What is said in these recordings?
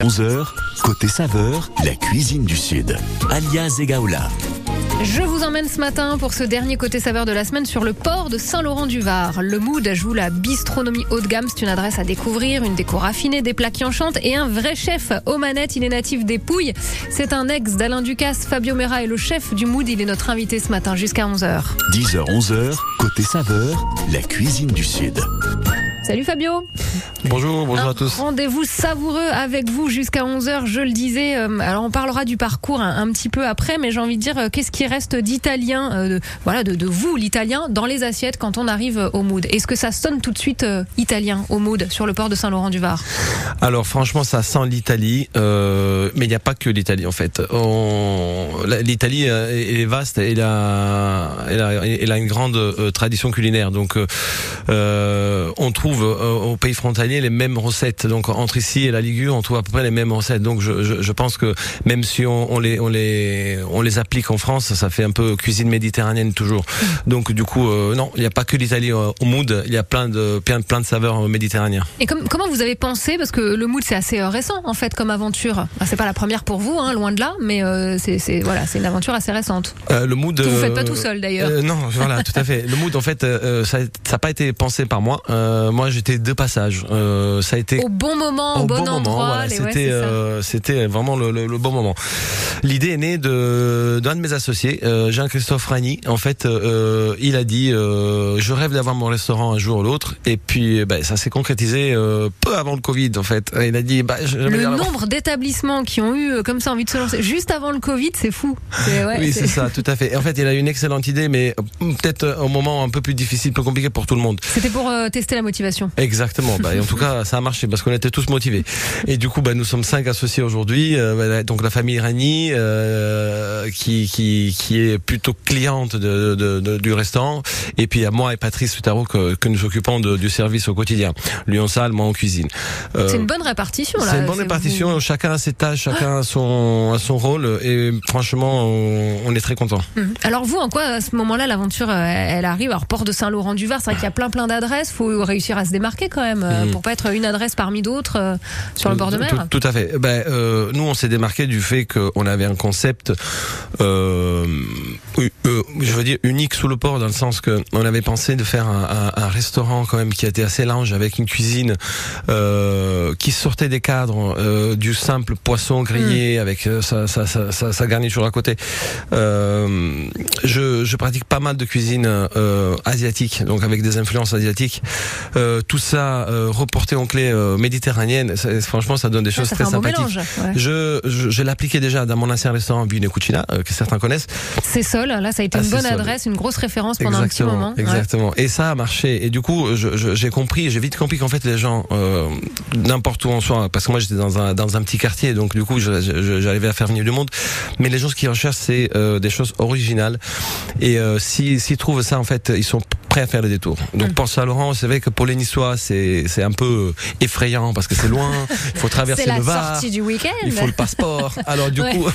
11h, côté saveur, la cuisine du Sud. Alia Zegaoula. Je vous emmène ce matin pour ce dernier côté saveur de la semaine sur le port de Saint-Laurent-du-Var. Le Mood joue la bistronomie haut de gamme. C'est une adresse à découvrir, une déco raffinée, des plats qui enchantent et un vrai chef aux manettes. Il est natif des Pouilles. C'est un ex d'Alain Ducasse. Fabio Mera est le chef du Mood. Il est notre invité ce matin jusqu'à 11h. 10h, 11h, côté saveur, la cuisine du Sud. Salut Fabio. Bonjour, bonjour Un à tous. Rendez-vous savoureux avec vous jusqu'à 11h, je le disais. Euh, Alors on parlera du parcours un, un petit peu après, mais j'ai envie de dire, euh, qu'est-ce qui reste d'italien, euh, de- voilà, de, de vous, l'italien, dans les assiettes quand on arrive au mood? Est-ce que ça sonne tout de suite euh, italien au mood sur le port de Saint-Laurent-du-Var Alors franchement, ça sent l'Italie, euh, mais il n'y a pas que l'Italie en fait. On- L'Italie est vaste, elle a, elle a, elle a une grande tradition culinaire. Donc, on trouve euh, au pays frontalier les mêmes recettes. Donc, entre ici et la Ligure, on trouve à peu près les mêmes recettes. Donc, je, je, je pense que même si on, on les, on les, on les applique en France, ça fait un peu cuisine méditerranéenne toujours. Donc, du coup, euh, non, il n'y a pas que l'Italie euh, au mood. Il y a plein de, plein, plein de saveurs méditerranéennes. Et comme- comment vous avez pensé Parce que le mood c'est assez récent en fait comme aventure. Ah, c'est pas la première pour vous, hein, loin de là, mais c'est c'est- voilà, c'est une aventure assez récente. Le mood. Que vous faites pas tout seul, d'ailleurs. non, voilà, tout à fait. Le mood, en fait, ça n'a pas été pensé par moi. Euh, j'étais de passage. Euh, ça a été Au bon moment, au, bon, endroit. voilà, ouais, c'était euh, c'était vraiment le, le- le bon moment. L'idée est née de d'un de mes associés, euh, Jean-Christophe Ragny. En fait, il a dit je rêve d'avoir mon restaurant un jour ou l'autre. Et puis, ben, ça s'est concrétisé peu avant le Covid. En fait, il a dit bah, Le nombre d'établissements qui ont eu comme ça envie de se lancer juste avant le Covid, c'est fou. Ouais, oui, c'est- ça, tout à fait. En fait, il a eu une excellente idée, mais peut-être au moment un peu plus difficile, plus compliqué pour tout le monde. C'était pour euh, tester la motivation. Exactement. Bah, et en tout cas, ça a marché parce qu'on était tous motivés. Et du coup, bah, nous sommes cinq associés aujourd'hui. Euh, voilà, donc la famille Rani, euh, qui, qui qui est plutôt cliente de, de- de- du restaurant. Et puis a moi et Patrice Sutaro que, que nous occupons du service au quotidien. Lui en salle, moi en cuisine. Euh, C'est une bonne répartition là. c'est une bonne répartition. vous- Chacun a ses tâches, chacun a son a son rôle. Et franchement, on, on est très content. Mhm. Alors vous, en quoi à ce moment-là l'aventure elle arrive? Alors port de Saint-Laurent-du-Var, c'est vrai qu'il y a plein plein d'adresses. Faut réussir à se démarquer quand même euh, Mhm. pour pas être une adresse parmi d'autres euh, sur le bord de mer. Tout, tout à fait. Ben, euh, nous, on s'est démarqué du fait qu'on avait un concept, euh, euh, je veux dire, unique sous le port, dans le sens que on avait pensé de faire un, un- un restaurant quand même qui était assez large, avec une cuisine euh, qui sortait des cadres euh, du simple poisson grillé avec euh, sa, sa, sa, sa- sa garniture à côté. Je, je pratique pas mal de cuisine asiatique, donc avec des influences asiatiques. Tout ça reporté en clé méditerranéenne, franchement, ça donne des choses ça très sympathiques. mélange. ouais. Je, je, je l'appliquais déjà dans mon ancien restaurant Vino Cucina, que certains connaissent. C'est Sol, là ça a été Ah, une bonne adresse, une grosse référence pendant un petit exactement, moment. Ouais. exactement. Et ça a marché. Et du coup, j'ai compris, j'ai vite compris qu'en fait les gens, euh, n'importe où on soit, parce que moi j'étais dans un dans un petit quartier, donc du coup j'arrivais à faire venir du monde. Mais les gens ce qu'ils recherchent c'est euh, des choses originales. Et euh, si s'ils trouvent ça en fait, ils sont prêts à faire le détour. Donc Mm. pour Saint-Laurent, c'est vrai que pour les Niçois c'est un peu effrayant parce que c'est loin, il faut traverser le Var. sortie du week-end. Il faut le passeport. Alors du Ouais. coup,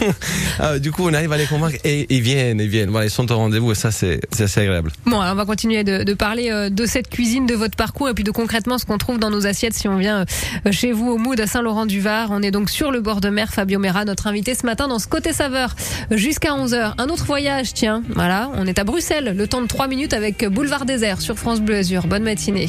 du coup, on arrive à les convaincre et ils viennent, ils viennent. Ils sont au rendez-vous et ça, c'est assez agréable. Bon, on va continuer de, parler euh, de cette cuisine, de votre parcours et puis de concrètement ce qu'on trouve dans nos assiettes si on vient euh, chez vous au Mood à Saint-Laurent-du-Var. On est donc sur le bord de mer. Fabio Mera, notre invité ce matin dans ce côté saveur jusqu'à 11h. Un autre voyage, tiens. Voilà, on est à Bruxelles. Le temps de 3 minutes avec Boulevard Désert sur France Bleu Azur. Bonne matinée.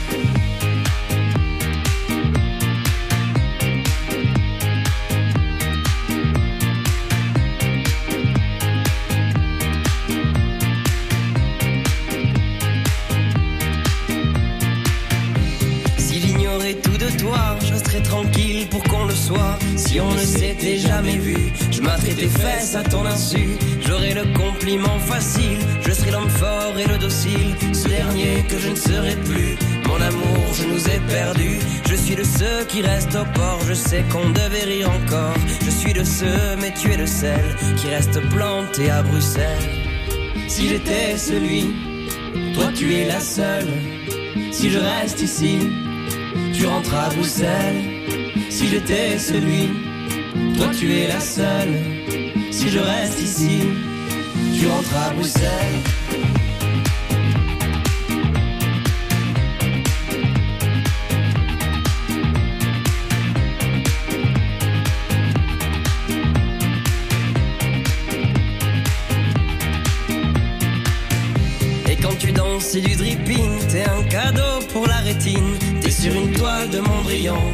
Je m'attrais tes fesses à ton insu. J'aurai le compliment facile, je serai l'homme fort et le docile. Ce dernier que je ne serai plus. Mon amour, je nous ai perdus. Je suis de ceux qui restent au port. Je sais qu'on devait rire encore. Je suis de ceux, mais tu es le seul qui reste planté à Bruxelles. Si j'étais celui, toi tu es la seule. Si je reste ici, tu rentres à Bruxelles. Si j'étais celui, toi tu es la seule. Si je reste ici, tu rentres à Bruxelles. Et quand tu danses, c'est du dripping, t'es un cadeau pour la rétine. T'es sur une toile de Mondrian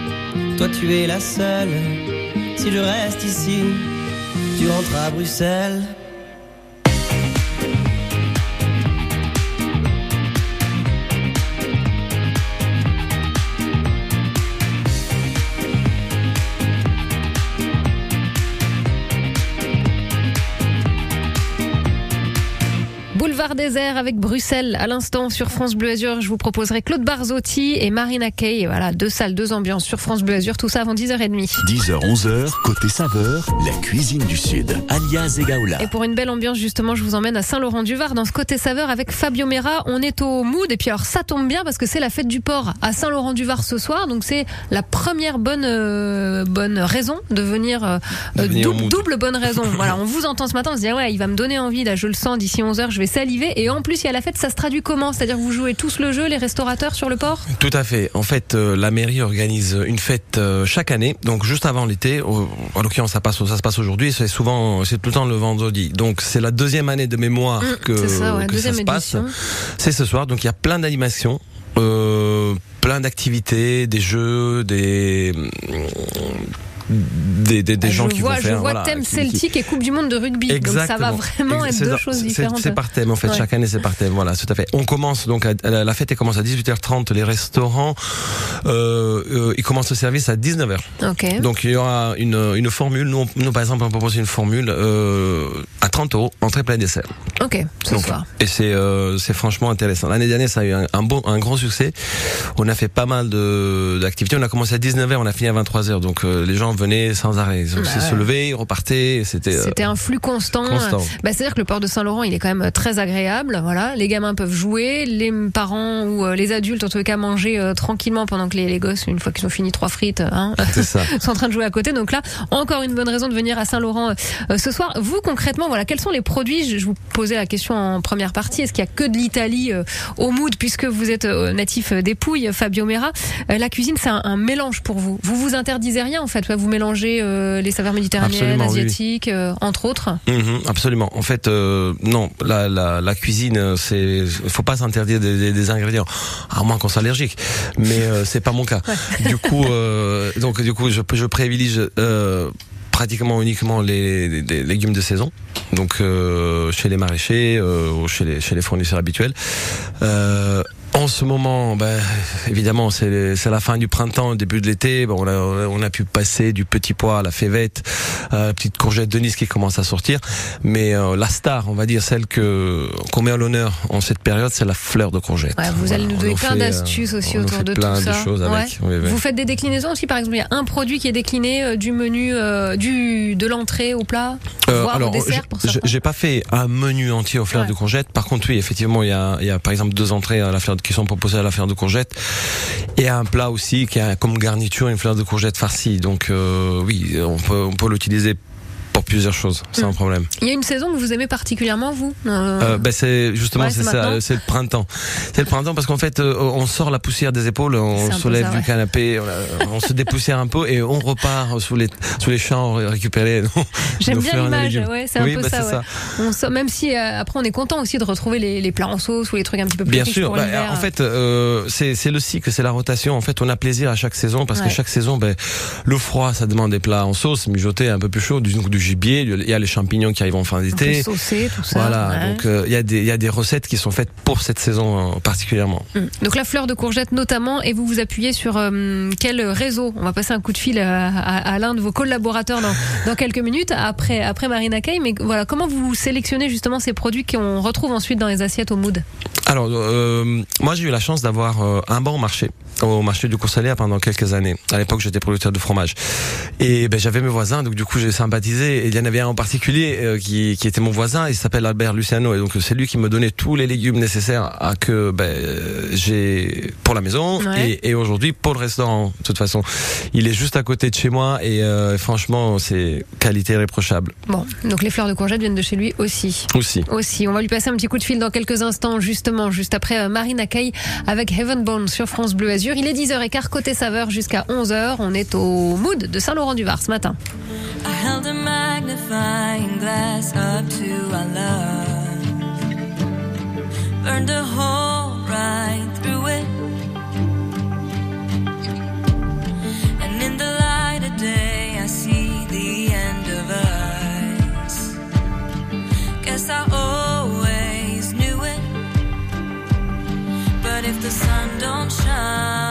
toi tu es la seule. Si je reste ici, tu rentres à Bruxelles. Boulevard désert avec Bruxelles à l'instant sur France Bleu Azur. Je vous proposerai Claude Barzotti et Marina Kay. Voilà, deux salles, deux ambiances sur France Bleu Azur. Tout ça avant 10h30. 10h, 11h, côté saveur, la cuisine du Sud. Alias Egaola. Et pour une belle ambiance, justement, je vous emmène à Saint-Laurent-du-Var dans ce côté saveur avec Fabio Mera. On est au mood et puis alors ça tombe bien parce que c'est la fête du port à Saint-Laurent-du-Var ce soir. Donc c'est la première bonne euh, bonne raison de venir, euh, De venir au double, mood. double bonne raison. voilà, on vous entend ce matin, on se dit ah ouais, il va me donner envie là, je le sens d'ici 11h, je vais saliver et en plus il y a la fête, ça se traduit comment? C'est-à-dire que vous jouez tous le jeu les restaurateurs sur le port? Tout à fait. En fait, euh, la mairie organise une fête euh, chaque année, donc juste avant l'été. En l'occurrence, ça passe, ça se passe aujourd'hui. C'est souvent, c'est tout le temps le vendredi. Donc c'est la deuxième année de mémoire Mmh, que, ça, ouais, que deuxième se passe. C'est ce soir. Donc il y a plein d'animations. Euh, plein d'activités, des jeux, des des, des, des Bah, gens je qui vois, vont faire je vois voilà, thème qui- qui- Celtic et Coupe du Monde de rugby. Donc ça va vraiment être deux choses différentes. C'est par thème en fait. Ouais. Chaque année c'est par thème. Voilà, tout à fait. On commence donc à- la fête elle commence à 18h30. Les restaurants euh, euh, ils commencent le service à 19h. Ok. Donc il y aura une, une formule. Nous, nous par exemple on propose une formule euh, à 30 euros entrée plat dessert. Ok, ce Donc, soir. Et c'est c'est franchement intéressant. L'année dernière, ça a eu un, un bon un grand succès. On a fait pas mal de d'activités. On a commencé à 19h, on a fini à 23h. Donc les gens venaient sans arrêt. Ils Bah se levaient, ils repartaient. C'était euh, C'était un flux constant. constant. Bah, C'est-à-dire que le port de Saint-Laurent, il est quand même très agréable. Voilà, les gamins peuvent jouer, les parents ou euh, les adultes, en tout cas, manger euh, tranquillement pendant que les, les gosses, une fois qu'ils ont fini trois frites, hein, ça. sont en train de jouer à côté. Donc là, encore une bonne raison de venir à Saint-Laurent euh, ce soir. Vous, concrètement, voilà, quels sont les produits? Je vous posais la question en première partie. Est-ce qu'il y a que de l'Italie euh, au mood, puisque vous êtes euh, natif des Pouilles, Fabio Mera? Euh, La cuisine, c'est un, un mélange pour vous. Vous vous interdisez rien, en fait. Vous mélangez euh, les saveurs méditerranéennes, Absolument, oui, oui. asiatiques, euh, entre autres. Mhm, absolument. En fait, euh, non, la, la, la cuisine, c'est, faut pas s'interdire des, des, des ingrédients, à moins qu'on soit allergique. Mais euh, c'est pas mon cas. Du coup, donc du coup, je, je privilégie pratiquement uniquement les, les- les légumes de saison. Donc euh, chez les maraîchers, euh, ou chez les chez les fournisseurs habituels. Euh, en ce moment, ben, évidemment, c'est la fin du printemps, début de l'été. Bon, on, a, on a pu passer du petit pois à la févette, à la petite courgette de Nice qui commence à sortir. Mais euh, la star, on va dire celle que qu'on met à l'honneur en cette période, c'est la fleur de courgette. Ouais, vous allez nous on donner plein euh, d'astuces aussi autour fait de plein tout ça. de choses avec. Ouais. Oui, oui. Vous faites des déclinaisons aussi, par exemple, il y a un produit qui est décliné euh, du menu, euh, du de l'entrée au plat, Euh, voire alors, au dessert j'ai- pas fait un menu entier aux fleurs Ouais. de courgette. Par contre, oui, effectivement, il y a, il y a par exemple deux entrées à la fleur de- qui sont proposées à la fleur de courgette et un plat aussi qui a comme garniture une fleur de courgette farcie. Donc euh, oui, on peut on peut l'utiliser pour plusieurs choses, sans Mm. problème. Il y a une saison que vous aimez particulièrement, vous? Euh, Euh, ben c'est justement Ouais, c'est c'est ça, c'est le printemps. C'est le printemps parce qu'en fait euh, on sort la poussière des épaules, C'est on un se soulève ça, du canapé, on, se dépoussière un peu et on repart sous les sous les champs récupérer. J'aime bien l'image, ouais, c'est un Oui, peu bah, ça, c'est ouais. On sort- même si euh, après on est content aussi de retrouver les, les plats en sauce ou les trucs un petit peu plus Bien riches sûr. pour Bah, en fait, euh, c'est c'est le cycle, c'est la rotation. En fait, on a plaisir à chaque saison parce Ouais. que chaque saison, ben, le froid, ça demande des plats en sauce, mijotés, un peu plus chaud, du, du gibier. Il y a les champignons qui arrivent en fin d'été. tout ça. Voilà. ouais. Donc, euh, il y a des il y a des recettes qui sont faites pour cette saison euh, particulièrement. Mm. Donc la fleur de courgette notamment, et vous vous appuyez sur euh, quel réseau? On va passer un coup de fil à, à- à l'un de vos collaborateurs dans, dans quelques minutes après après Marina Kay. Mais voilà, comment vous sélectionnez justement ces produits qu'on retrouve ensuite dans les assiettes au mood? Alors, euh, moi, j'ai eu la chance d'avoir euh, un bon marché au marché du Coursaléa pendant quelques années. À l'époque, j'étais producteur de fromage. Et ben, j'avais mes voisins, donc du coup, j'ai sympathisé. Il y en avait un en particulier euh, qui, qui était mon voisin, il s'appelle Albert Luciano. Et donc, c'est lui qui me donnait tous les légumes nécessaires à que ben, euh, j'ai pour la maison Ouais. et, et aujourd'hui pour le restaurant. De toute façon, il est juste à côté de chez moi et euh, franchement, c'est qualité irréprochable Bon, donc les fleurs de courgette viennent de chez lui aussi. aussi. Aussi, on va lui passer un petit coup de fil dans quelques instants, justement, juste après euh, Marina Kay avec Heaven Bone sur France Bleu Azur. Il est 10h15 côté saveur jusqu'à 11h. On est au mood de Saint-Laurent-du-Var ce matin. I held a magnifying glass up to our love. Burned a hole right through it. And in the light of day, I see the end of us. Guess I always knew it. But if the sun don't shine,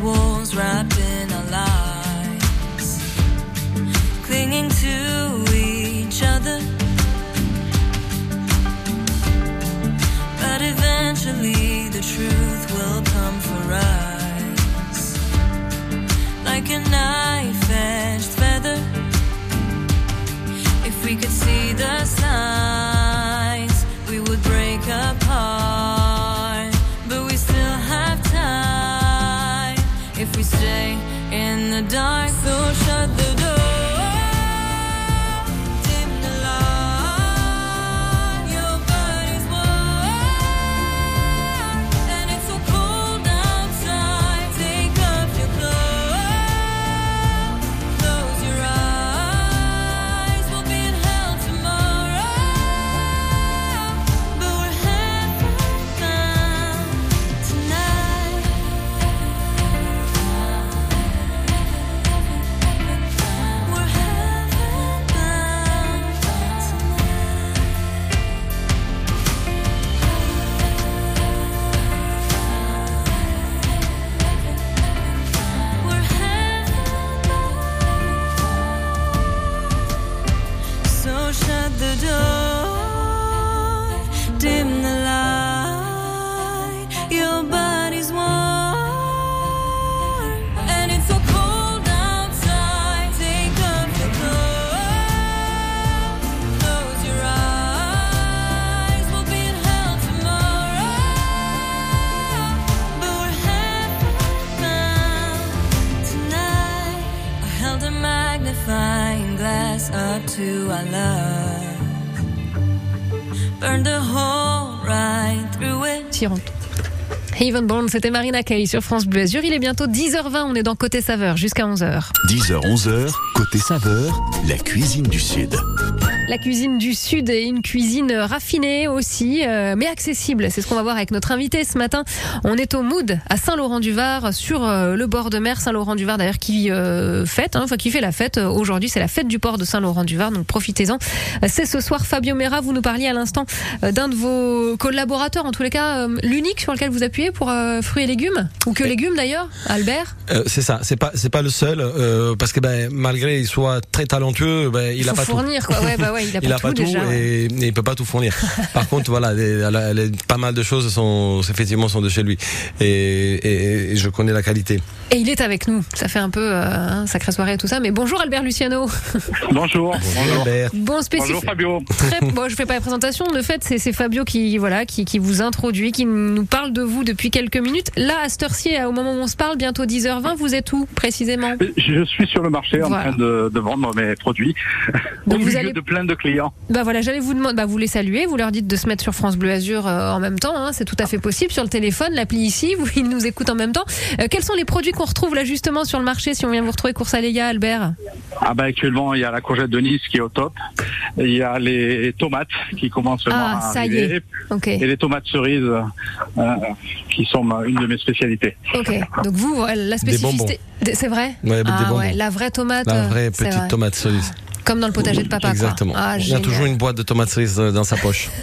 These walls, wrapped in our lives, clinging to each other. But eventually, the truth will come for us, like a knife-edged feather. If we could see the to our love. Burned a hole right through it. Tirante. Even Bond, c'était Marina Kaye sur France Bleu Azur. Il est bientôt 10h20, on est dans Côté Saveur jusqu'à 11h. 10h, 11h, côté saveur, la cuisine du Sud. La cuisine du Sud est une cuisine raffinée aussi, euh, mais accessible. C'est ce qu'on va voir avec notre invité ce matin. On est au Mood à Saint-Laurent-du-Var, sur euh, le bord de mer. Saint-Laurent-du-Var d'ailleurs qui euh, fête, hein, qui fait la fête aujourd'hui. C'est la fête du port de Saint-Laurent-du-Var, donc profitez-en. C'est ce soir Fabio Mera. Vous nous parliez à l'instant d'un de vos collaborateurs, en tous les cas l'unique sur lequel vous appuyez pour fruits et légumes, ou que légumes d'ailleurs, Albert. C'est ça, c'est pas c'est pas le seul parce que ben malgré qu'il soit très talentueux, ben il, Il a pas tout. fournir quoi. Ouais, bah ouais, il a Il pas a tout pas tout déjà. ouais. et, et il peut pas tout fournir. Par contre, voilà, les- la- les- pas mal de choses sont effectivement sont de chez lui et, et- et je connais la qualité. Et il est avec nous. Ça fait un peu euh, hein, sacrée soirée et tout ça. Mais bonjour Albert Luciano. Bonjour. Bonjour. Albert. Bon spécifique. Bonjour Fabio. Très, bon, je fais pas la présentation. De fait, c'est c'est Fabio qui voilà qui, qui vous introduit, qui nous parle de vous depuis quelques minutes. Là, à cette heure-ci, au moment où on se parle, bientôt 10h20, vous êtes où précisément? Je suis sur le marché Voilà. en train de, de vendre mes produits Donc au vous milieu allez- de plein de clients. Bah voilà, j'allais vous demander, bah vous les saluer, vous leur dites de se mettre sur France Bleu Azur euh, en même temps. hein, c'est tout à fait possible sur le téléphone, l'appli ici, vous ils nous écoutent en même temps. Euh, quels sont les produits qu'on retrouve là justement sur le marché si on vient vous retrouver Course Aléa, Albert? Ah bah actuellement il y a la courgette de Nice qui est au top. Il y a les tomates qui commencent Ah, à ça y arriver. est. Ok, Et les tomates cerises euh, qui sont ma- une de mes spécialités. ok. Donc vous, la spécificité, c'est vrai? Ouais, des ah bonbons. ouais, la vraie tomate. La vraie petite vrai. tomate cerise. Comme dans le potager de papa. quoi. Exactement. Ah, il y a toujours une boîte de tomates cerises euh, dans sa poche.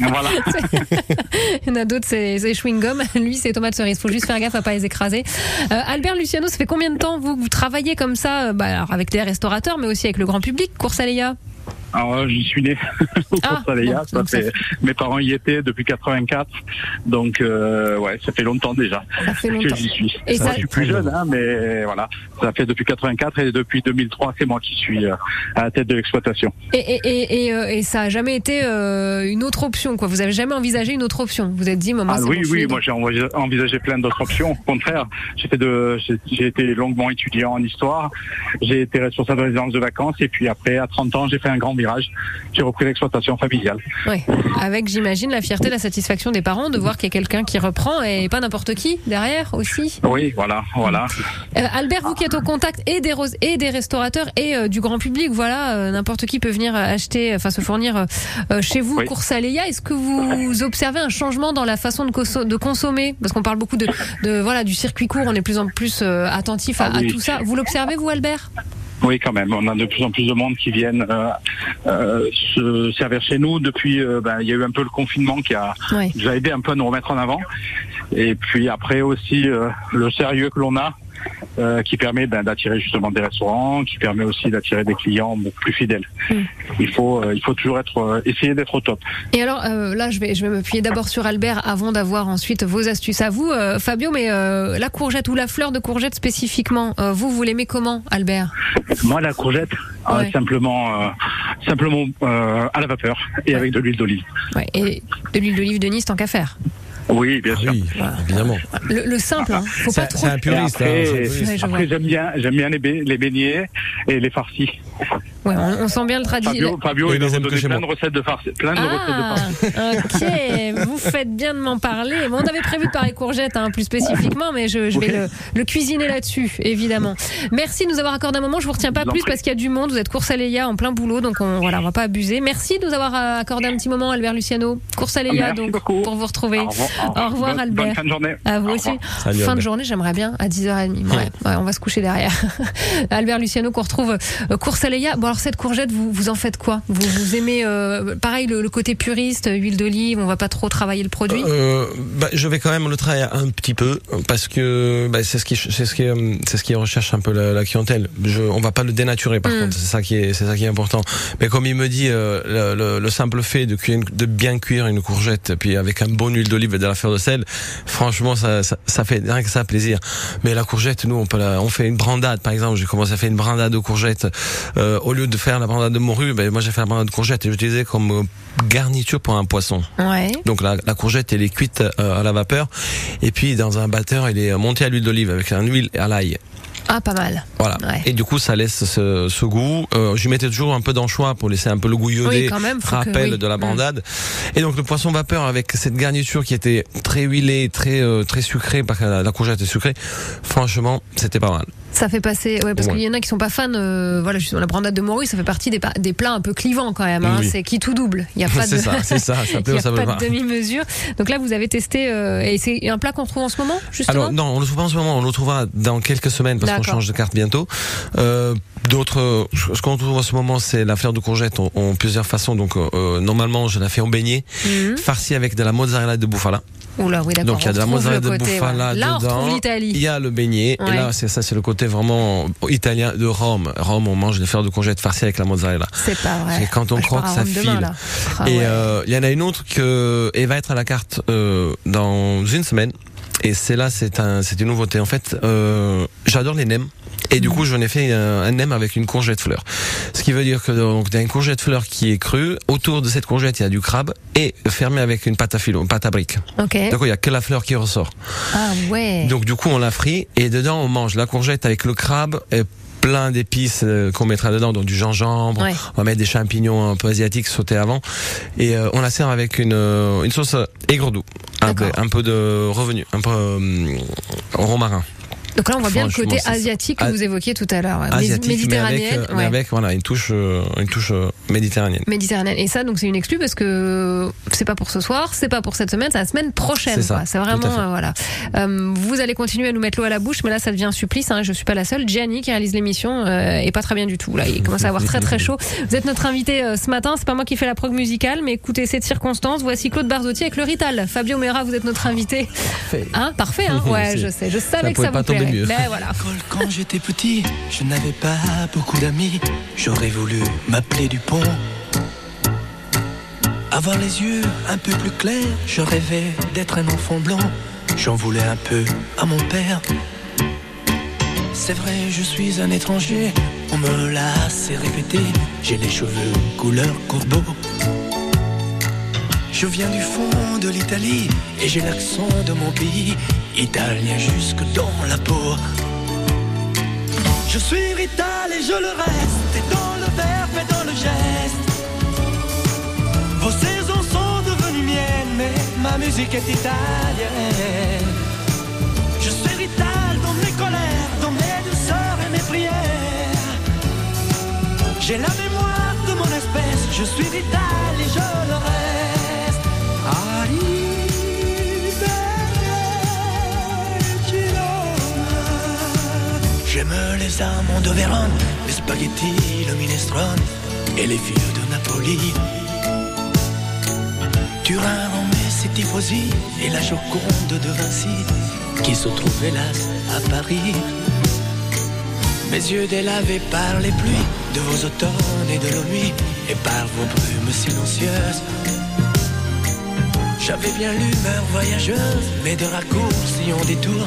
Voilà. Il y en a d'autres, c'est chewing-gum. Lui, c'est tomates cerises. Faut juste faire gaffe à pas les écraser. Euh, Albert Luciano, ça fait combien de temps vous, que vous travaillez comme ça, euh, bah, alors avec des restaurateurs, mais aussi avec le grand public, Course Aléa Alors euh, j'y suis né au Ah, bon, ça fait, mes parents y étaient depuis 84. Donc euh, ouais, ça fait longtemps déjà Ça fait que longtemps. j'y suis. Et Moi, ça- je suis plus jeune, hein, mais voilà, ça fait depuis 84 et depuis 2003, c'est moi qui suis euh, à la tête de l'exploitation. Et, et, et, et, euh, et ça a jamais été euh, une autre option, quoi. Vous avez jamais envisagé une autre option. Vous êtes dit, moi, Ah oui, bon, oui, moi j'ai envisagé, plein d'autres options. Au contraire, j'ai fait de, j'ai été longuement étudiant en histoire. J'ai été responsable de résidence de vacances et puis après, à 30 ans, j'ai fait un grand virage. J'ai repris l'exploitation familiale. Ouais. Avec, j'imagine, la fierté, la satisfaction des parents de voir qu'il y a quelqu'un qui reprend et pas n'importe qui derrière aussi. Oui, voilà, voilà. Euh, Albert, vous qui êtes au contact et des, et des restaurateurs et euh, du grand public, voilà, euh, n'importe qui peut venir acheter, enfin se fournir chez vous, Oui. Course Aléa. Est-ce que vous observez un changement dans la façon de, conso- de consommer? Parce qu'on parle beaucoup de, de voilà du circuit court, on est de plus en plus attentif à, Ah oui. à tout ça. Vous l'observez, vous, Albert? Oui, quand même. On a de plus en plus de monde qui viennent euh, euh, se servir chez nous. Depuis, euh, ben, il y a eu un peu le confinement qui a Oui. nous a aidé un peu à nous remettre en avant. Et puis après aussi euh, le sérieux que l'on a, euh, qui permet ben, d'attirer justement des restaurants, qui permet aussi d'attirer des clients beaucoup plus fidèles. Mm. Il faut, euh, il faut toujours être, euh, essayer d'être au top. Et alors là, je vais, je vais m'appuyer d'abord sur Albert avant d'avoir ensuite vos astuces à vous, Fabio. Mais la courgette ou la fleur de courgette spécifiquement, vous, vous l'aimez comment, Albert? Moi, la courgette, Ouais. simplement, simplement à la vapeur et Ouais. avec de l'huile d'olive. ouais, Et de l'huile d'olive de Nice, tant qu'à faire. Oui, bien Ah sûr. oui, évidemment. Le, le simple, hein. faut pas C'est trop. c'est un Et puriste. hein, après, je après, j'aime bien, j'aime bien les, les beignets et les farcis. Ouais, on, on sent bien le tradit. Fabio, Fabio il que donner chez plein de recettes de farcis. Plein de recettes de farcis. Ah, ok. Vous faites bien de m'en parler. Bon, on avait prévu de parler courgettes, hein, plus spécifiquement, mais je, je vais le, le cuisiner là-dessus, évidemment. Merci de nous avoir accordé un moment. Je vous retiens pas plus parce qu'il y a du monde. Vous êtes course Aléa en plein boulot, donc on, voilà, on va pas abuser. Merci de nous avoir euh, accordé un petit moment, Albert Luciano. Course Aléa, Merci donc, beaucoup. pour vous retrouver. Au revoir, Au revoir, Bonne- Albert. Bonne fin de journée. À vous Au aussi. Salut, fin de Albert. journée, j'aimerais bien à 10h30. Ouais, ouais, on va se coucher derrière. Albert Luciano qu'on retrouve euh, course Aléa. Bon alors cette courgette, vous vous en faites quoi vous, vous aimez euh, pareil le, le côté puriste, huile d'olive, on va pas trop travailler le produit. Euh, bah, je vais quand même le travailler un petit peu parce que bah, c'est ce qui c'est ce qui c'est ce qui recherche un peu la, la clientèle. Je, on va pas le dénaturer par Mm. contre, c'est ça qui est c'est ça qui est important. Mais comme il me dit, euh, le, le- le simple fait de cuire, de bien cuire une courgette, puis avec un bon huile d'olive et de la fleur de sel, franchement ça, ça ça fait rien que ça plaisir. Mais la courgette, nous on peut la, on fait une brandade par exemple. J'ai commencé à faire une brandade de courgette euh, au lieu de faire la brandade de morue, ben moi j'ai fait la brandade de courgette et j'utilisais comme euh, garniture pour un poisson. Ouais. Donc la, la courgette elle est cuite euh, à la vapeur et puis dans un batteur elle est montée à l'huile d'olive avec un huile à l'ail. Ah, pas mal. Voilà. Ouais. Et du coup, ça laisse ce, ce goût. Euh, je mettais toujours un peu d'anchois pour laisser un peu le goût iodé, Oui, quand même, faut que- rappel oui. de la bandade. Et donc le poisson vapeur avec cette garniture qui était très huilée, très euh, très sucrée, parce que la, la courgette est sucrée. Franchement, c'était pas mal. Ça fait passer, ouais, parce Ouais. qu'il y en a qui sont pas fans. euh, voilà, la brandade de morue, ça fait partie des, plats un peu clivants quand même. hein. Oui. C'est qui tout double. Il y a pas de, ça, ça, ça y a pas demi-mesure. Donc là, vous avez testé, euh, et c'est un plat qu'on trouve en ce moment, justement. Alors non, on le trouve pas en ce moment, on le trouvera dans quelques semaines parce qu'on change de carte bientôt. Euh, D'autres, euh, ce qu'on trouve en ce moment, c'est la fleur de courgette en, plusieurs façons. Donc euh, normalement, je la fais en beignet, Mhm. farci avec de la mozzarella de bufala. Oula, oui, d'accord. Donc il y a de la mozzarella de on dedans. Il y a le beignet Ouais. et là c'est ça, c'est le côté vraiment italien de Rome. Rome, on mange des fleurs de courgette farcies avec la mozzarella. C'est pas vrai. C'est quand on Ah, je croque, ça demain, file. Ah, et ouais. euh, il y en a une autre que elle va être à la carte euh, dans une semaine. Et c'est là, c'est un, c'est une nouveauté. En fait, euh, j'adore les nems. Et du coup, j'en ai fait un, nem avec une courgette fleur. Ce qui veut dire que donc il y a une courgette fleur qui est crue. Autour de cette courgette, il y a du crabe et fermé avec une pâte à filo, une pâte à briques. Ok. Donc il y a que la fleur qui ressort. Ah ouais. Donc du coup, on la frit et dedans, on mange la courgette avec le crabe et plein d'épices euh, qu'on mettra dedans, donc du gingembre, Ouais. on va mettre des champignons un peu asiatiques sautés avant et euh, on la sert avec une, euh, une sauce peu, D'accord. un peu de revenu, un peu euh, romarin. Donc là, on voit bien le côté asiatique que vous évoquiez tout à l'heure. ouais. Mais avec, Méditerranéenne. euh, mais ouais. avec voilà une touche, euh, une touche euh, méditerranéenne. Méditerranéenne. Et ça, donc, c'est une exclue parce que c'est pas pour ce soir, c'est pas pour cette semaine, c'est la semaine prochaine. C'est vraiment, euh, voilà. Euh, vous allez continuer à nous mettre l'eau à la bouche, mais là, ça devient un supplice. Hein, je suis pas la seule. Gianni, qui réalise l'émission, euh, est pas très bien du tout. Là, il commence à avoir très très chaud. Vous êtes notre invité euh, ce matin. C'est pas moi qui fais la prog musicale, mais écoutez cette circonstance. Voici Claude Barzotti avec le Rital. Fabio Mera, vous êtes notre invité. Hein, parfait. Hein ouais, je sais. Je savais ça que ça vous pas plairait. mieux. Ben voilà. quand j'étais petit, je n'avais pas beaucoup d'amis. J'aurais voulu m'appeler Dupont. Avoir les yeux un peu plus clairs, je rêvais d'être un enfant blanc. J'en voulais un peu à mon père. C'est vrai, je suis un étranger, on me l'a assez répété. J'ai les cheveux couleur corbeau. Je viens du fond de l'Italie et j'ai l'accent de mon pays, italien jusque dans la peau. Je suis rital et je le reste, et dans le verbe et dans le geste. Vos saisons sont devenues miennes, mais ma musique est italienne. Je suis rital dans mes colères, dans mes douceurs et mes prières. J'ai la mémoire de mon espèce, je suis vital et je le reste. J'aime les amandes de Vérone, les spaghettis, le minestrone et les filles de Napoli. Turin, Rome, c'est tifosi et la Joconde de Vinci qui se trouve hélas à Paris. Mes yeux délavés par les pluies de vos automnes et de nos nuits et par vos brumes silencieuses. J'avais bien l'humeur voyageuse, mais de raccourcis en détour,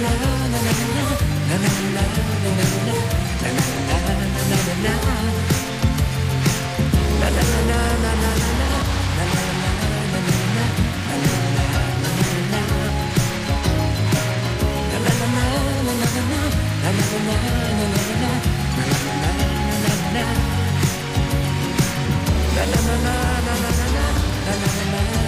na na na na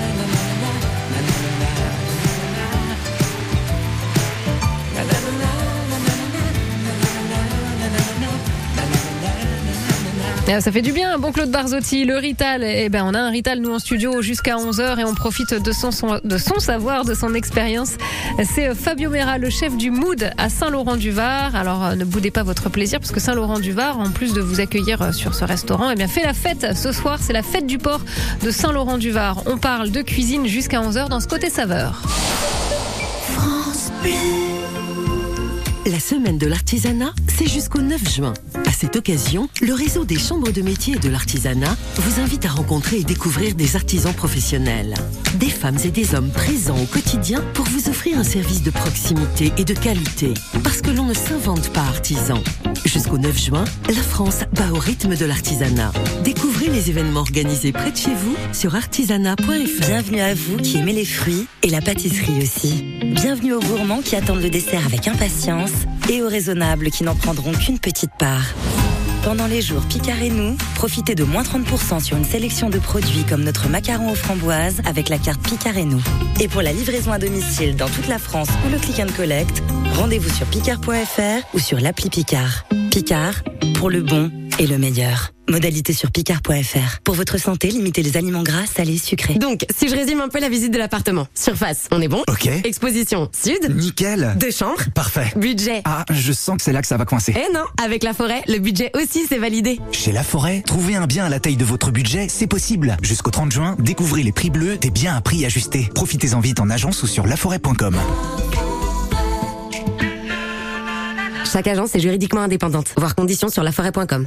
Ça fait du bien, bon Claude Barzotti, le Rital. Eh ben, on a un Rital, nous, en studio jusqu'à 11h et on profite de son, savoir, de son expérience. C'est euh, Fabio Mera, le chef du Mood à Saint-Laurent-du-Var. Alors, euh, ne boudez pas votre plaisir parce que Saint-Laurent-du-Var, en plus de vous accueillir euh, sur ce restaurant, eh bien, fait la fête. Ce soir, c'est la fête du port de Saint-Laurent-du-Var. On parle de cuisine jusqu'à 11h dans ce côté saveur. La semaine de l'artisanat, c'est jusqu'au 9 juin. À cette occasion, le réseau des chambres de métier et de l'artisanat vous invite à rencontrer et découvrir des artisans professionnels. Des femmes et des hommes présents au quotidien pour vous offrir un service de proximité et de qualité. Parce que l'on ne s'invente pas artisan. Jusqu'au 9 juin, la France bat au rythme de l'artisanat. Découvrez les événements organisés près de chez vous sur artisanat.fr. Bienvenue à vous qui aimez les fruits et la pâtisserie aussi. Bienvenue aux gourmands qui attendent le dessert avec impatience et aux raisonnables qui n'en prendront qu'une petite part. Pendant les jours Picard et nous, profitez de moins 30% sur une sélection de produits comme notre macaron aux framboises avec la carte Picard et nous. Et pour la livraison à domicile dans toute la France ou le click and collect, rendez-vous sur picard.fr ou sur l'appli Picard. Picard, pour le bon et le meilleur. Modalité sur picard.fr. Pour votre santé, limitez les aliments gras, salés, sucrés. Donc, si je résume un peu la visite de l'appartement. Surface, on est bon Ok. Exposition, sud. Nickel. Deux chambres. Parfait. Budget. Ah, je sens que c'est là que ça va coincer. Eh non, avec la forêt, le budget aussi c'est validé. Chez La Forêt, trouver un bien à la taille de votre budget, c'est possible. Jusqu'au 30 juin, découvrez les prix bleus des biens à prix ajustés. Profitez-en vite en agence ou sur laforêt.com. Chaque agence est juridiquement indépendante. Voir conditions sur laforêt.com.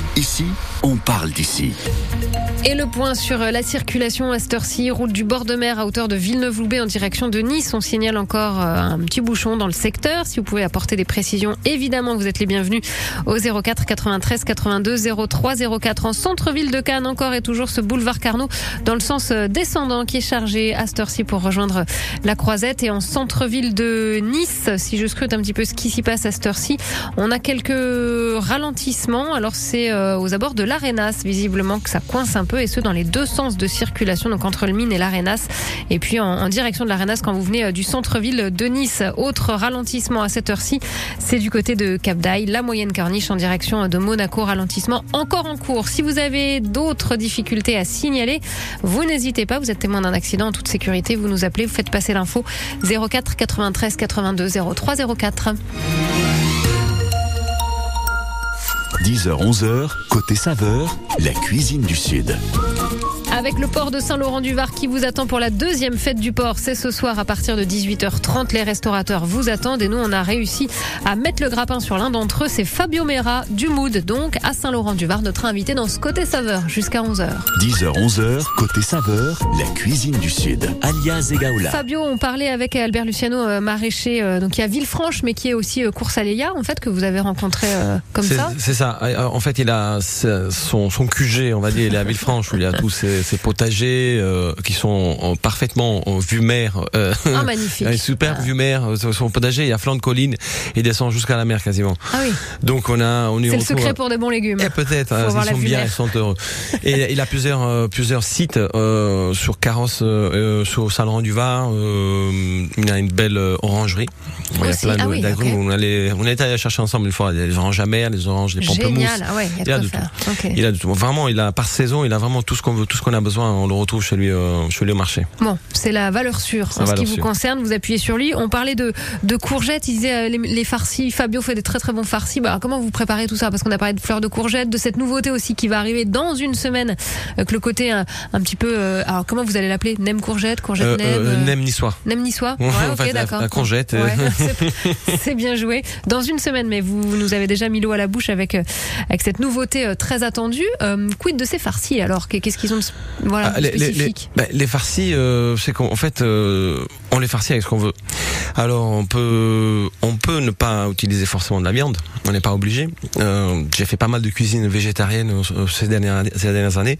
ici, on parle d'ici. Et le point sur la circulation à cette heure-ci, route du bord de mer à hauteur de Villeneuve-Loubet en direction de Nice. On signale encore euh, un petit bouchon dans le secteur. Si vous pouvez apporter des précisions, évidemment, vous êtes les bienvenus au 04 93 82 03 04. En centre-ville de Cannes, encore et toujours ce boulevard Carnot dans le sens euh, descendant qui est chargé à cette heure-ci pour rejoindre la Croisette. Et en centre-ville de Nice, si je scrute un petit peu ce qui s'y passe à cette heure-ci, on a quelques ralentissements. Alors c'est euh, aux abords de l'Arenas, visiblement que ça coince un peu, et ce dans les deux sens de circulation, donc entre le Mine et l'Arenas. Et puis en, en direction de l'Arenas quand vous venez euh, du centre-ville de Nice. Autre ralentissement à cette heure-ci, c'est du côté de Cap d'Aille, la moyenne corniche en direction de Monaco. Ralentissement encore en cours. Si vous avez d'autres difficultés à signaler, vous n'hésitez pas. Vous êtes témoin d'un accident en toute sécurité. Vous nous appelez, vous faites passer l'info 04 93 82 03 04. 10h-11h, côté saveur, la cuisine du Sud. Avec le port de Saint-Laurent-du-Var qui vous attend pour la deuxième fête du port, c'est ce soir à partir de 18h30. Les restaurateurs vous attendent et nous on a réussi à mettre le grappin sur l'un d'entre eux. C'est Fabio Mera du Mood, donc à Saint-Laurent-du-Var, notre invité dans ce côté saveur jusqu'à 11h. 10h-11h, côté saveur, la cuisine du Sud. Alias Egaoula. Fabio, on parlait avec Albert Luciano, euh, maraîcher, euh, donc qui est à Villefranche, mais qui est aussi euh, course à Léa, en fait, que vous avez rencontré euh, comme ça. C'est ça. En fait, il a son, son QG, on va dire, il est à Villefranche, où il a tous ses, ses potagers euh, qui sont euh, parfaitement en vue mer. euh, Ah, magnifique. un super vue mer. euh, Son potager, il y a flanc de colline, il descend jusqu'à la mer quasiment. Ah oui, Donc on a, on y c'est le secret pour des bons légumes. Eh, peut-être, hein, ils sont bien, ils sont heureux. Et il a plusieurs euh, plusieurs sites euh, sur Carrosse, euh, euh, sur Saint-Laurent-du-Var. Euh, il y a une belle euh, orangerie. Il y a plein ah oui, d'agrumes. ok. On allait, on était allé chercher ensemble une fois les oranges amères, les oranges, les pamplemousses. Génial, ah ouais, il y a de tout. faire. Ok. Il a de tout. Vraiment, il a par saison, il a vraiment tout ce qu'on veut, tout ce qu'on a besoin. On le retrouve chez lui, euh, chez lui au marché. Bon, c'est la valeur sûre en ce qui vous sûre. concerne. Vous appuyez sur lui. On parlait de, de courgettes. Il disait euh, les, les farcis. Fabio fait des très très bons farcis. Bah, comment vous préparez tout ça? Parce qu'on a parlé de fleurs de courgettes, de cette nouveauté aussi qui va arriver dans une semaine. Avec le côté un, un petit peu. euh, alors comment vous allez l'appeler? Nem courgette, courgette Euh, nem. euh, euh, nem niçois. Nem niçois Ouais, En ok, fait, la- courgette, euh. Ouais, c'est- bien joué. Dans une semaine, mais vous nous avez déjà mis l'eau à la bouche avec, euh, avec cette nouveauté euh, très attendue. Euh, quid de ces farcis alors? Qu'est-ce qu'ils ont de, voilà, Ah, les, les, bah, les farcis, euh, c'est qu'en en fait, euh, on les farcit avec ce qu'on veut. Alors, on peut, on peut ne pas utiliser forcément de la viande. On n'est pas obligé. Euh, J'ai fait pas mal de cuisine végétarienne ces dernières, ces dernières années.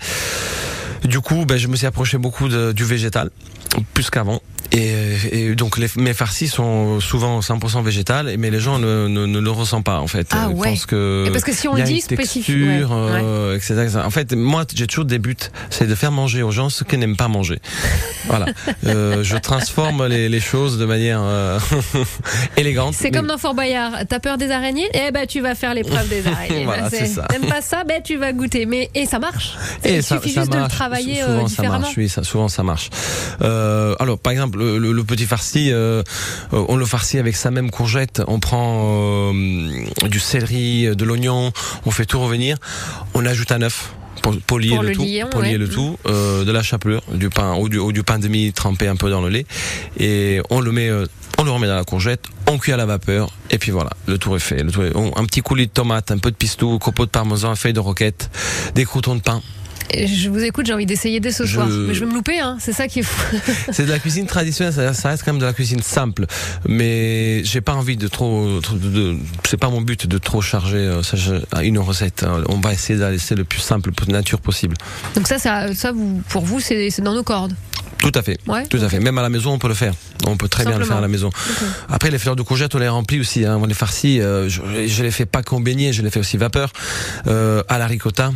Du coup, ben, je me suis approché beaucoup de- du végétal, plus qu'avant. Et, et donc les, mes farcis sont souvent 100% végétales, mais les gens ne, ne, ne le ressentent pas en fait. Ah Ils ouais. pensent que Et parce que si on le dit une spécifique, texture, ouais, euh, etc., etc. En fait, moi j'ai toujours des buts, c'est de faire manger aux gens ce qu'ils n'aiment pas manger. voilà. Euh, je transforme les, les choses de manière euh, élégante. C'est mais- comme dans Fort Boyard. T'as peur des araignées? Eh ben, tu vas faire l'épreuve des araignées. Voilà, Ben, c'est ça. T'aimes pas ça? Ben, tu vas goûter. Mais et ça marche. Et Il ça, suffit ça juste de le travailler Sou- euh, souvent ça marche, oui, ça, souvent ça marche. Euh, alors par exemple le, le- le petit farci, euh, euh, on le farcit avec sa même courgette. On prend euh, du céleri, de l'oignon, on fait tout revenir. On ajoute un œuf. Pour, pour lier Pour le, le tout, ouais. le euh, de la chapelure, du pain ou du, ou du pain de mie trempé un peu dans le lait, et on le met, euh, on le remet dans la courgette, on cuit à la vapeur, et puis voilà, le tour est fait. Le tour est- on- un petit coulis de tomate, un peu de pistou, copeaux de parmesan, feuilles de roquette, des croutons de pain, Je vous écoute, j'ai envie d'essayer dès ce Je- soir. Mais je vais me louper, hein. C'est ça qui est fou. C'est de la cuisine traditionnelle, ça, ça reste quand même de la cuisine simple, mais j'ai pas envie de trop, de, de- c'est pas mon but de trop charger euh, une recette. hein. On va essayer d'aller c'est le plus simple, de nature possible. Donc ça, ça, ça vous, pour vous, c'est dans nos cordes. Tout à fait. Ouais. Tout à fait. Même à la maison, on peut le faire. On peut très bien le faire à la maison. Après, les fleurs de courgette, on les remplit aussi. Hein. On les farcit. euh, je, je les fais pas qu'en beignet, je les fais aussi vapeur euh, à la ricotta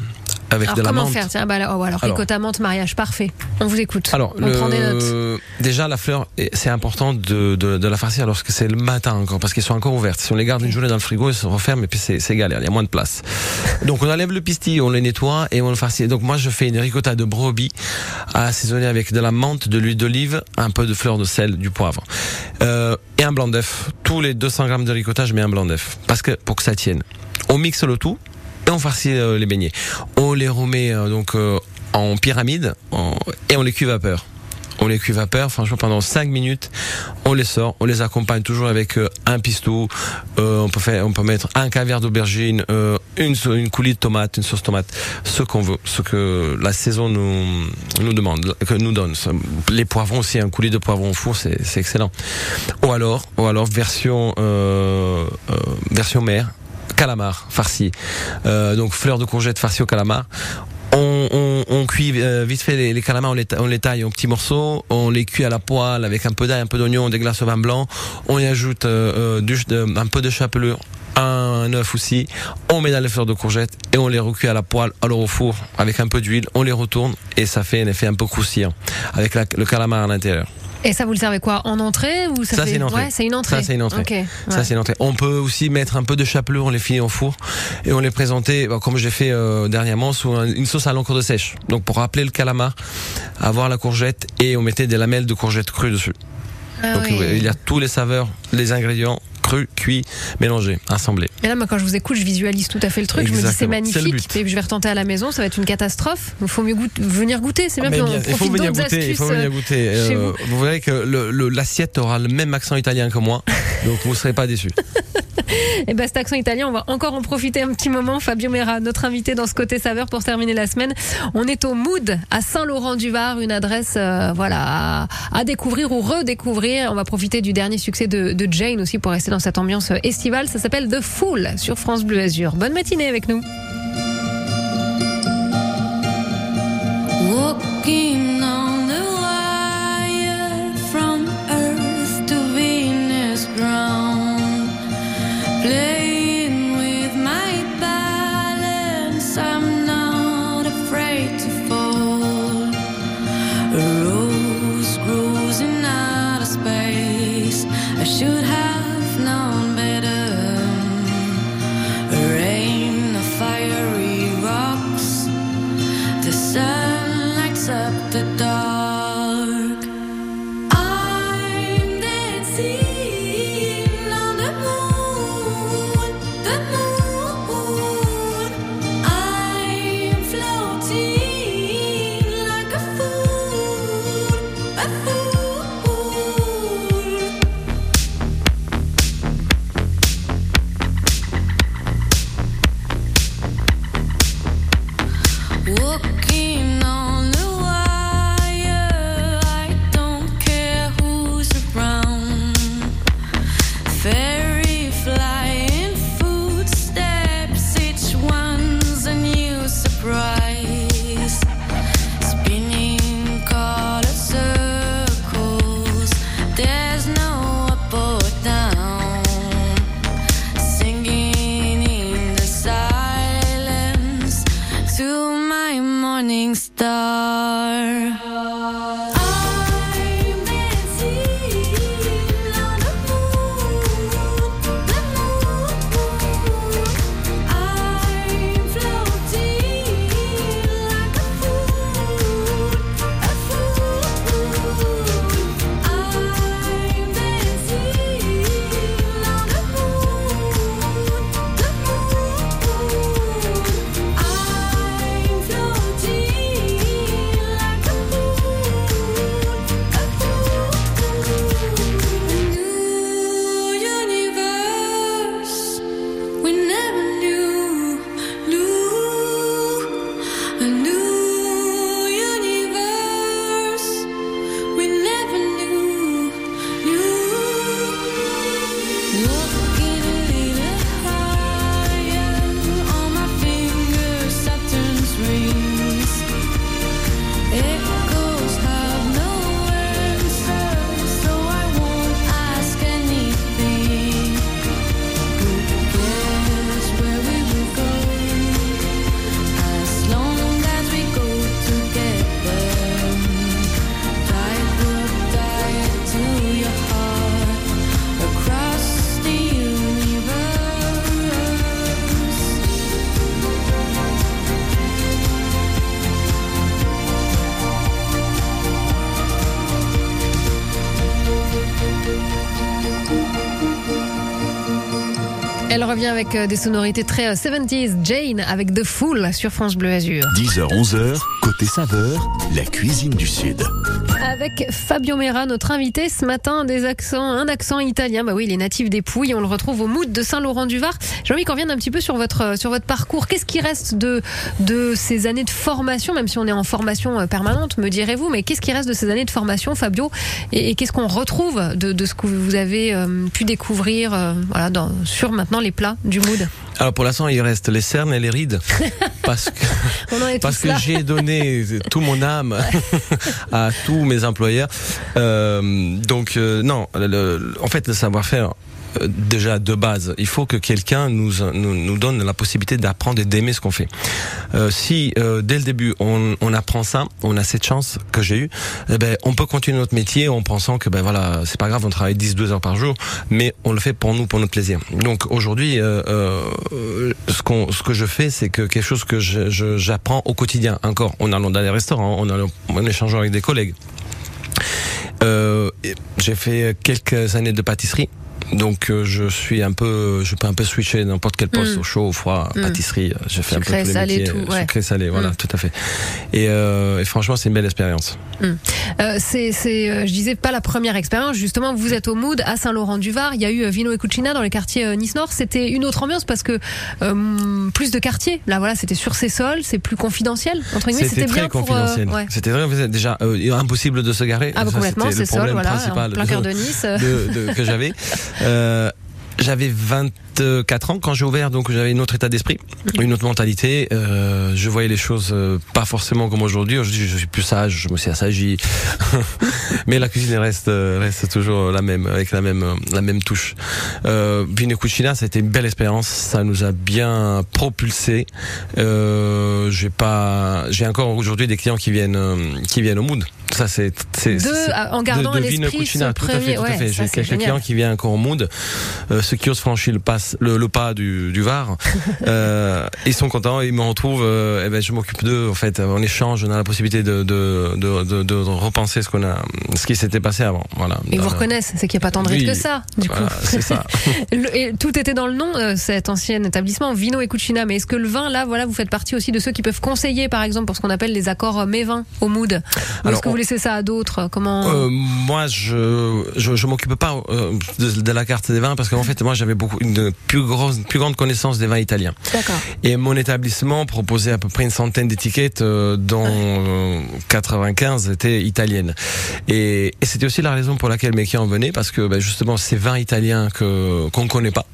avec alors de la comment menthe. faire? Tiens, bah, alors, oh, alors, Alors. ricotta menthe mariage parfait. On vous écoute. Alors, on prend des notes. déjà la fleur, c'est important de, de, de la farcir lorsque c'est le matin encore, parce qu'elles sont encore ouvertes. Si on les garde une journée dans le frigo, elles se referment et puis c'est c'est galère, il y a moins de place. Donc on enlève le pistil, on les nettoie et on le farcit. Donc moi je fais une ricotta de brebis assaisonnée avec de la menthe, de l'huile d'olive, un peu de fleur de sel, du poivre euh, et un blanc d'œuf. Tous les 200 grammes de ricotta, je mets un blanc d'œuf, parce que pour que ça tienne. On mixe le tout et on farcit euh, les beignets. On les remet euh, donc euh, en pyramide et on les cuit vapeur. On les cuit vapeur, franchement pendant 5 minutes, on les sort, on les accompagne toujours avec un pistou, euh, on peut faire, on peut mettre un caviar d'aubergine, euh, une, une coulis de tomate, une sauce tomate, ce qu'on veut, ce que la saison nous, nous demande, que nous donne. Les poivrons aussi, un coulis de poivrons au four, c'est excellent. Ou alors, ou alors version version mer, calamar farci. Euh, donc fleurs de courgette farcies au calamar. On, on, on cuit euh, vite fait les, les calamars, on les, on les taille en petits morceaux, on les cuit à la poêle avec un peu d'ail, un peu d'oignon, des glaces au vin blanc. On y ajoute euh, euh, du, un peu de chapelure, un œuf aussi. On met dans les fleurs de courgette et on les recuit à la poêle, alors au four avec un peu d'huile. On les retourne et ça fait un effet un peu croustillant avec la- le calamar à l'intérieur. Et ça, vous le servez quoi? En entrée ou ça, Ça, fait- c'est une entrée. Ouais, c'est une entrée. Ça, c'est une entrée. Ça, ouais. c'est une entrée. On peut aussi mettre un peu de chapelure, on les finit au four et on les présentait, bah, comme j'ai fait euh, dernièrement, sous un- une sauce à l'encre de sèche. Donc pour rappeler le calamar, avoir la courgette et on mettait des lamelles de courgette crue dessus. Ah Donc oui. il y a tous les saveurs, les ingrédients crus, cuits, mélangés, assemblés. Et là, moi, quand je vous écoute, je visualise tout à fait le truc. Je me dis, c'est magnifique. Et je vais retenter à la maison, ça va être une catastrophe. Il faut mieux goûter- venir goûter. C'est bien, Mais puis on bien, il faut profite venir d'autres goûter, il faut astuces, venir euh, goûter. chez Euh, vous. vous verrez que l'assiette aura le même accent italien que moi, donc vous ne serez pas déçus. Et ben cet accent italien, on va encore en profiter un petit moment. Fabio Mera, notre invité dans ce côté saveur pour terminer la semaine. On est au Mood à Saint-Laurent-du-Var, une adresse euh, voilà à, à découvrir ou redécouvrir. On va profiter du dernier succès de, de Jane aussi pour rester dans cette ambiance estivale. Ça s'appelle The Fool sur France Bleu Azur. Bonne matinée avec nous. Revient avec euh, des sonorités très euh, 70s. Jane avec The Fool sur France Bleu Azur. 10h, 11h, côté saveur, la cuisine du Sud. Avec Fabio Mera, notre invité ce matin, des accents, un accent italien. Bah oui, il est natif des Pouilles. On le retrouve au Mood de Saint-Laurent-du-Var. J'ai envie qu'on revienne un petit peu sur votre, euh, sur votre parcours. Qu'est-ce qui reste de, de ces années de formation, même si on est en formation euh, permanente, me direz-vous, mais qu'est-ce qui reste de ces années de formation, Fabio? Et, et qu'est-ce qu'on retrouve de, de ce que vous avez euh, pu découvrir euh, voilà, dans, sur maintenant les plats du Mood Alors pour l'instant, il reste les cernes et les rides. Parce que, parce que j'ai donné tout mon âme à tous mes employeurs. Euh, donc euh, non, le- le- en fait le savoir-faire euh, déjà de base, il faut que quelqu'un nous, nous nous donne la possibilité d'apprendre et d'aimer ce qu'on fait. Euh, si euh, dès le début on, on apprend ça, on a cette chance que j'ai eue, eh ben on peut continuer notre métier en pensant que ben voilà c'est pas grave, on travaille 10-12 heures par jour, mais on le fait pour nous, pour notre plaisir. Donc aujourd'hui, euh, euh, ce, qu'on, ce que je fais, c'est que quelque chose que je, je- j'apprends au quotidien. Encore, en allant dans les restaurants, en, allant, en échangeant avec des collègues. Euh, j'ai fait quelques années de pâtisserie. Donc euh, je suis un peu, je peux un peu switcher n'importe quel poste, Mm. au chaud, au froid, Mm. pâtisserie. euh, J'ai fait un peu tous les salé, métiers, tout, ouais. sucré, salé, voilà, Mm. tout à fait. Et, euh, et franchement, c'est une belle expérience. Euh, c'est, c'est, euh, je disais pas la première expérience. Justement, vous êtes au Mood à Saint-Laurent-du-Var. Il y a eu euh, Vino et Cucina dans les quartiers euh, Nice Nord. C'était une autre ambiance parce que euh, plus de quartiers. Là, voilà, c'était sur ces sols, c'est plus confidentiel. Entre guillemets, C'était c'était très bien pour. euh, confidentiel. ouais. C'était très déjà euh, impossible de se garer. Ah bah Ça, complètement, c'est sol, problème voilà, principal en plein cœur de Nice. de- de- que j'avais. Euh, j'avais 24 ans quand j'ai ouvert, donc j'avais un autre état d'esprit, Mhm. une autre mentalité. Euh, je voyais les choses euh, pas forcément comme aujourd'hui. Aujourd'hui, je suis plus sage, je me suis assagi. Mais la cuisine reste euh, reste toujours la même, avec la même la même touche. Euh, Vino Cucina, ça a été une belle expérience. Ça nous a bien propulsé. Euh, j'ai pas, j'ai encore aujourd'hui des clients qui viennent qui viennent au Mood. Ça c'est en gardant de, de l'esprit tout à fait, tout à fait. J'ai quelques clients qui viennent encore au Mood, euh, ceux qui osent franchir le pas le, le pas du, du Var. euh, ils sont contents, ils me retrouvent. euh, et ben je m'occupe d'eux en fait. On échange, on a la possibilité de de de, de, de repenser ce qu'on a, ce qui s'était passé avant. Voilà. Ils vous reconnaissent, c'est qu'il n'y a pas tant de rides Oui, que ça, du voilà, coup. c'est ça. Et tout était dans le nom, euh, cet ancien établissement, Vino et Cucina. Mais est-ce que le vin, là, voilà, vous faites partie aussi de ceux qui peuvent conseiller, par exemple, pour ce qu'on appelle les accords euh, mets-vins au mood? Alors, vous laissez ça à d'autres Comment Euh, moi, je je, je m'occupe pas euh, de, de la carte des vins parce qu'en fait, moi, j'avais beaucoup une plus grosse, plus grande connaissance des vins italiens. D'accord. Et mon établissement proposait à peu près une centaine d'étiquettes, euh, dont euh, 95 étaient italiennes. Et, et c'était aussi la raison pour laquelle mes clients venaient parce que ben, justement, ces vins italiens que qu'on connaît pas.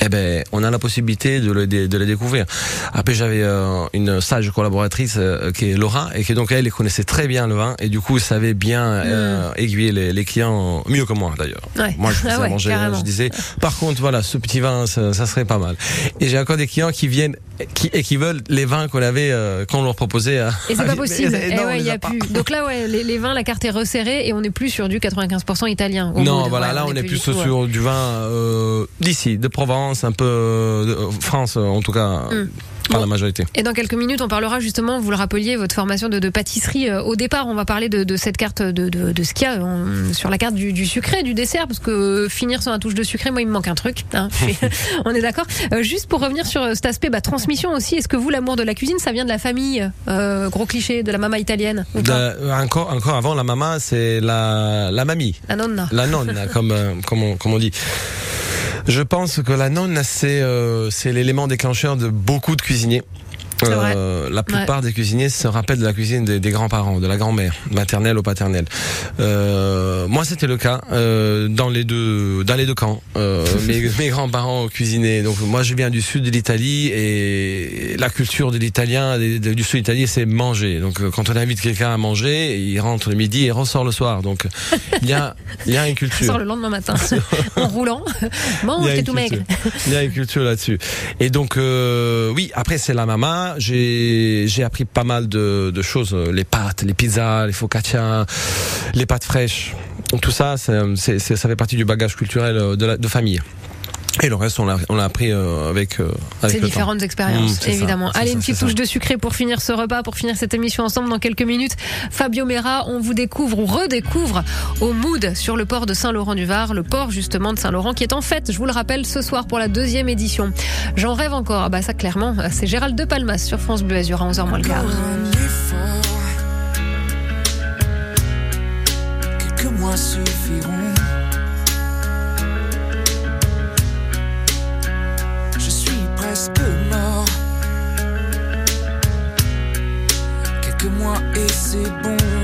Eh ben, on a la possibilité de le, de les découvrir. Après, j'avais euh, une sage collaboratrice euh, qui est Laura et qui donc elle, connaissait très bien le vin et du coup, savait bien euh, aiguiller les, les clients mieux que moi d'ailleurs. Ouais. Moi, je Ah ouais, manger, je disais, par contre, voilà, ce petit vin, ça, ça serait pas mal. Et j'ai encore des clients qui viennent qui, et qui veulent les vins qu'on avait, euh, qu'on leur proposait. à- Et c'est pas possible. Mais- non, on ouais, les il y a a pas. plus. Donc là, ouais, les, les vins, la carte est resserrée et on n'est plus sur du 95% italien. au Non, voilà, Ouais, là on est du plus tout, ouais. sur du vin euh, d'ici, de Provence, un peu euh, de France en tout cas, Mm. Par la majorité. Et dans quelques minutes, on parlera justement, vous le rappeliez, votre formation de, de pâtisserie. Euh, Au départ, on va parler de, de cette carte de, ce qu'il y a euh, sur la carte du, du sucré, du dessert, parce que euh, finir sur un touche de sucré, moi, il me manque un truc. hein. On est d'accord. Euh, juste pour revenir sur cet aspect bah, transmission aussi, est-ce que vous, l'amour de la cuisine, ça vient de la famille Euh, Gros cliché, de la maman italienne De- encore, encore avant la maman, c'est la, la mamie. La nonna. La nonne, comme, euh, comme, on, comme on dit. Je pense que la nonne, c'est c'est l'élément déclencheur de beaucoup de cuisiniers. Vrai. Euh, la plupart des cuisiniers se rappellent de la cuisine des, des grands-parents, de la grand-mère, maternelle ou paternelle. Euh, moi, c'était le cas euh, dans les deux dans les deux camps. Mes mes grands-parents cuisinaient. Donc moi, je viens du sud de l'Italie et la culture de l'Italien du sud de l'Italie, c'est manger. Donc quand on invite quelqu'un à manger, il rentre le midi et ressort le soir. Donc il y a il y a une culture. sort le lendemain matin, en roulant. Mange, a t'es tout maigre. culture. Il y a une culture là-dessus. Et donc, oui, après, c'est la maman. J'ai, appris pas mal de, choses. Les pâtes, les pizzas, les focaccia, les pâtes fraîches. Tout ça, c'est- ça fait partie du bagage culturel euh, de, la, de famille. Et le reste, on l'a, on l'a appris euh, avec, euh, avec Ces différentes temps. expériences, Mmh, c'est ça, évidemment. Allez, ça, une petite ça. touche de sucré pour finir ce repas, pour finir cette émission ensemble dans quelques minutes. Fabio Mera, on vous découvre ou redécouvre au Mood sur le port de Saint-Laurent-du-Var, le port justement de Saint-Laurent qui est en fête, je vous le rappelle, ce soir pour la deuxième édition. J'en rêve encore. Ah bah ça, clairement, c'est Gérald De Palmas sur France Bleu Azur à 11h moins le quart. Quelques mois suffiront. Et c'est bon.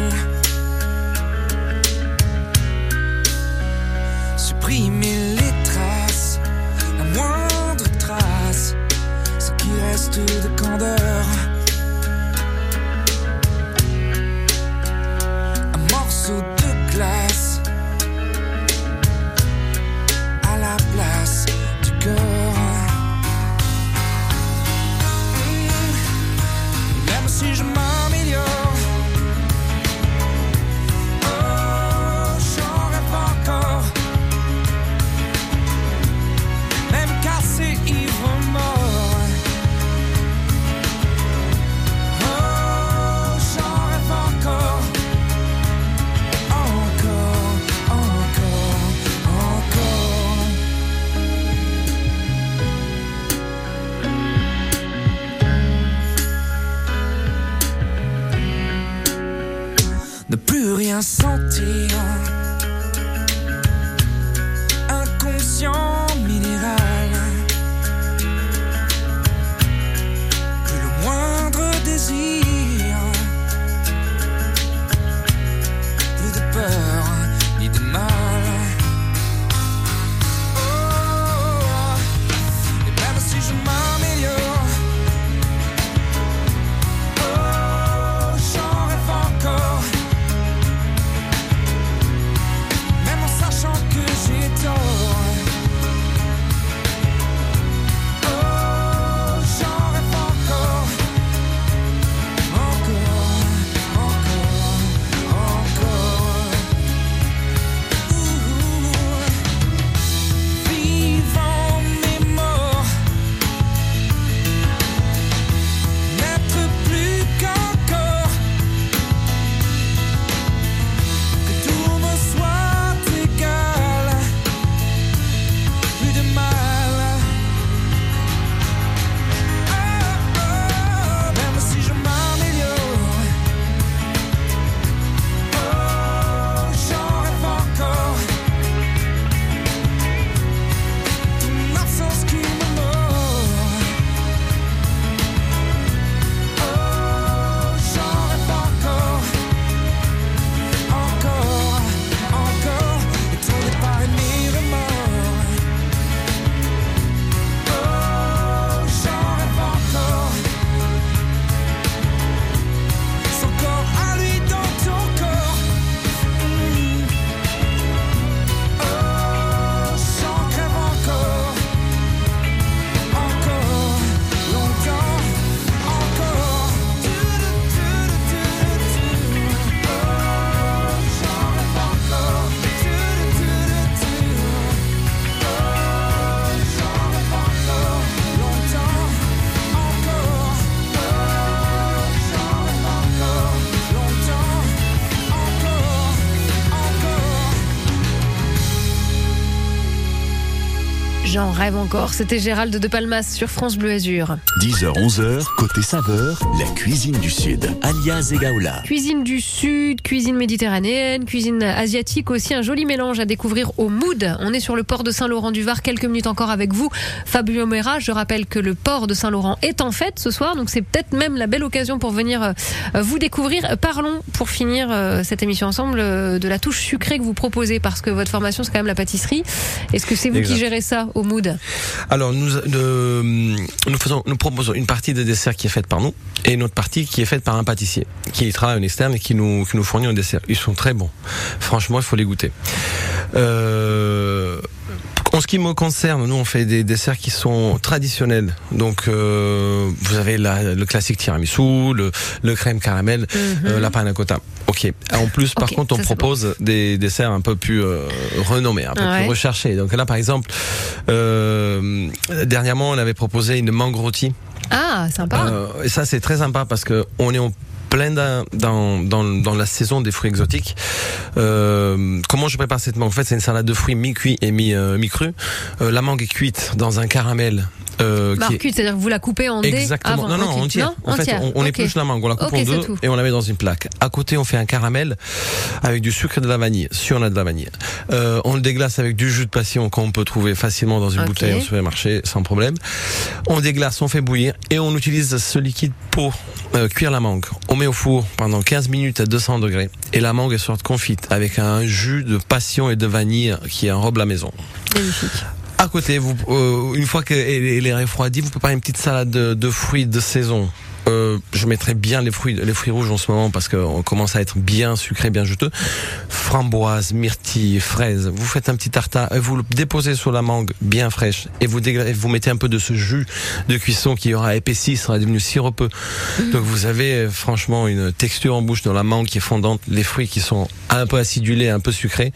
ne plus rien sentir. Rêve encore. C'était Gérald de Palmas sur France Bleu Azur. 10h, 11h, côté saveur, la cuisine du Sud, alias Egaola. Cuisine du Sud, cuisine méditerranéenne, cuisine asiatique aussi, un joli mélange à découvrir au Mood. On est sur le port de Saint-Laurent-du-Var, quelques minutes encore avec vous, Fabio Mera. Je rappelle que le port de Saint-Laurent est en fête ce soir, donc c'est peut-être même la belle occasion pour venir euh, vous découvrir. Parlons, pour finir euh, cette émission ensemble, euh, de la touche sucrée que vous proposez, parce que votre formation, c'est quand même la pâtisserie. Est-ce que c'est vous Exact. qui gérez ça au Mood? Alors nous, euh, nous proposons une partie de dessert qui est faite par nous et une autre partie qui est faite par un pâtissier qui travaille en externe et qui nous, qui nous fournit un dessert. Ils sont très bons. Franchement, il faut les goûter. Euh, ce qui me concerne, nous on fait des desserts qui sont traditionnels. Donc euh, vous avez la- le classique tiramisu, le, le crème caramel, euh, la panna cotta. Ok. En plus, par contre, on propose des desserts un peu plus euh, renommés, un peu Ouais. plus recherchés. Donc là, par exemple, dernièrement, on avait proposé une mangue rôtie. Ah, sympa. Et ça, c'est très sympa parce que on est en plein dans, dans, dans, la saison des fruits exotiques. Euh, comment je prépare cette mangue? En fait, c'est une salade de fruits mi-cuit et mi, euh, mi-cru. Euh, la mangue est cuite dans un caramel. Euh, Marcute, c'est-à-dire que vous la coupez en Exactement. avant. non, non, entière. Non, en fait, entière. on, épluche la mangue, on la coupe en deux et on la met dans une plaque. À côté, on fait un caramel avec du sucre et de la vanille, si on a de la vanille. Euh, on le déglace avec du jus de passion qu'on peut trouver facilement dans une bouteille au supermarché sans problème. On déglace, on fait bouillir et on utilise ce liquide pour euh, cuire la mangue. On met au four pendant 15 minutes à 200 degrés et la mangue est sorte confite avec un jus de passion et de vanille qui enrobe la maison. Magnifique. À côté, vous, euh, une fois qu'elle elle est refroidie, vous préparez une petite salade de, de fruits de saison. Euh, je mettrai bien les fruits, les fruits rouges en ce moment parce qu'on commence à être bien sucré, bien juteux. Framboises, myrtilles, fraises. Vous faites un petit tartare, et vous le déposez sur la mangue bien fraîche et vous, mettez un peu de ce jus de cuisson qui aura épaissi, sera devenu sirupeux. Donc vous avez euh, franchement une texture en bouche dans la mangue qui est fondante, les fruits qui sont un peu acidulés, un peu sucrés.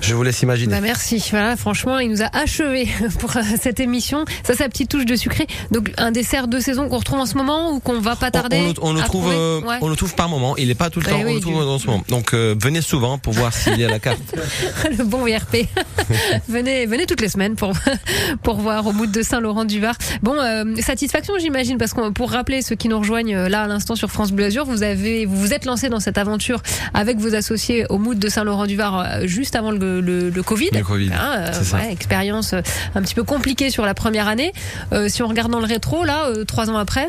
Je vous laisse imaginer. Bah merci. Voilà, franchement, il nous a achevé pour euh, cette émission. Ça, sa petite touche de sucré. Donc, un dessert de saison qu'on retrouve en ce moment ou qu'on va pas tarder on, le- on le à trouve, euh, Ouais. on le trouve par moment. Il n'est pas tout le Eh temps. on oui, le trouve du- en ce moment. Donc euh, venez souvent pour voir s'il y a la carte. le bon IRP. venez, venez toutes les semaines pour pour voir au mood de Saint-Laurent-du-Var. Bon, euh, satisfaction, j'imagine, parce que pour rappeler ceux qui nous rejoignent euh, là à l'instant sur France Bleu Azur, vous avez vous vous êtes lancé dans cette aventure avec vos associés au mood de Saint-Laurent-du-Var euh, juste avant le, le, le Covid. Le Covid, Hein, ouais, expérience un petit peu compliquée sur la première année. Euh, si on regarde dans le rétro, là, euh, trois ans après,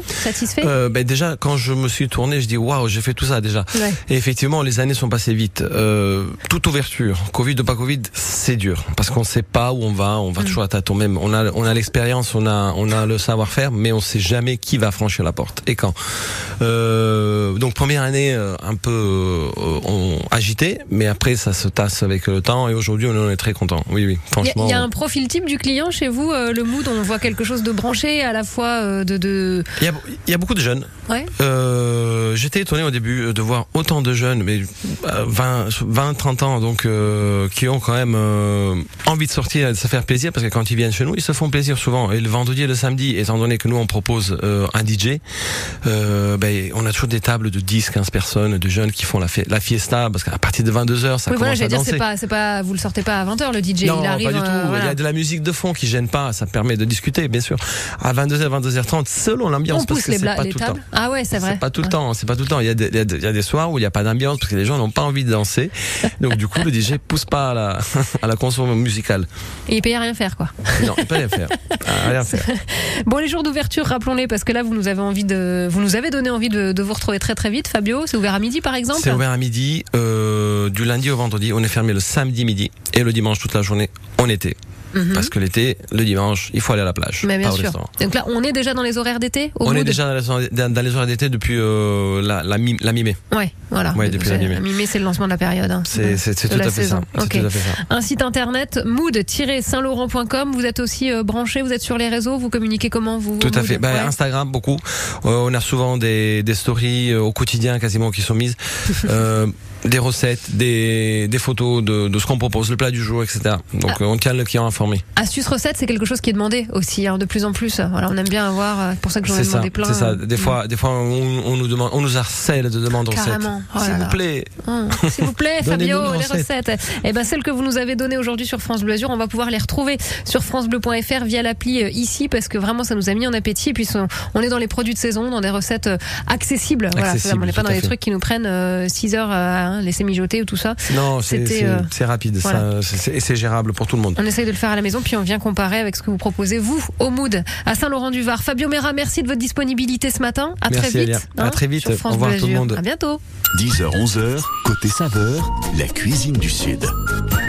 Euh, ben déjà, quand je me suis tourné, je dis waouh, j'ai fait tout ça déjà. Ouais. Et effectivement, les années sont passées vite. Euh, toute ouverture, Covid ou pas Covid, c'est dur parce qu'on sait pas où on va. On va toujours à tâtons. Même on a, on a l'expérience, on a, on a le savoir-faire, mais on sait jamais qui va franchir la porte et quand. Euh, donc première année euh, un peu euh, on, agité, mais après ça se tasse avec le temps et aujourd'hui on en est très content. Oui, oui, Il y, a- franchement. il y a un profil type du client chez vous, le mood, on voit quelque chose de branché, à la fois de... de... Il y a, il y a beaucoup de jeunes. Ouais. Euh, J'étais étonné au début euh, de voir autant de jeunes, mais euh, 20, 20 30 ans, donc euh, qui ont quand même euh, envie de sortir et de se faire plaisir, parce que quand ils viennent chez nous, ils se font plaisir souvent. Et le vendredi et le samedi, étant donné que nous on propose euh, un DJ, euh, ben, on a toujours des tables de 10, 15 personnes, de jeunes qui font la, fi- la fiesta, parce qu'à partir de 22 h ça oui, voilà, commence à j'allais dire, danser. c'est pas, pas, vous le sortez pas à 20h, le DJ, Non, il arrive. pas du tout. euh, Il y voilà. a de la musique de fond qui gêne pas. Ça permet de discuter, bien sûr. À 22h, 22h30, selon l'ambiance, parce que les, c'est bla- pas les tout le temps. Ah ouais, c'est vrai. C'est pas tout le Ouais. temps, c'est pas tout le temps. Il y a des, il y a y soirs où il n'y a pas d'ambiance parce que les gens n'ont pas envie de danser. Donc du coup, le DJ pousse pas à la, à la consommation musicale. Et il paye à rien faire, quoi. Non, il peut rien faire. Ah, rien faire. Bon, les jours d'ouverture, rappelons-les, parce que là, vous nous avez envie de, vous nous avez donné envie de, de vous retrouver très très vite, Fabio. C'est ouvert à midi, par exemple. C'est ouvert à midi, euh, du lundi au vendredi. On est fermé le samedi midi et le dimanche toute la journée en Mhm. Parce que l'été, le dimanche, il faut aller à la plage. Mais bien pas au sûr. restaurant. Donc là, on est déjà dans les horaires d'été. On est déjà dans les horaires- d'été depuis euh, la, la, mi- la mi-mai. Ouais, voilà. Ouais, depuis la mi-mai. mi-mai, c'est le lancement de la période. hein. C'est tout à fait ça. C'est Ok. tout à fait ça. Un site internet mood-saint-laurent.com. Vous êtes aussi euh, branché, vous êtes sur les réseaux, vous communiquez comment vous Tout à fait. Bah, Ouais. Instagram, beaucoup. Euh, on a souvent des, des stories au quotidien quasiment qui sont mises. Des recettes, des, des photos de, de ce qu'on propose, le plat du jour, etc. Donc Ah. euh, on tient le client informé. Astuce recette, c'est quelque chose qui est demandé aussi, hein, de plus en plus. Voilà, on aime bien avoir. euh, pour ça que j'en ai C'est demandé plein. c'est ça. euh, Des fois, des fois, on, on nous demande, on nous harcèle de demandes de recettes. Carrément. Oh là S'il vous plaît. Hum, S'il vous plaît, Fabio, les les recettes. Eh ben, celles que vous nous avez données aujourd'hui sur France Bleu Azur, on va pouvoir les retrouver sur francebleu.fr via l'appli euh, ici parce que vraiment ça nous a mis en appétit. Et puis on- on est dans les produits de saison, dans des recettes accessibles. Voilà, Accessibles, on n'est pas dans les fait. trucs qui nous prennent 6 heures à hein, laisser mijoter ou tout ça. Non, c'est C'était, c'est- euh, rapide, voilà. ça, et c'est gérable pour tout le monde. On essaye de le faire à la maison, puis on vient comparer avec ce que vous proposez, vous, au Mood, à Saint-Laurent-du-Var. Fabio Mera, merci de votre disponibilité ce matin. À Merci, très vite. hein. À très vite. Au revoir tout le monde. À bientôt. 10h-11h, côté saveur, la cuisine du Sud.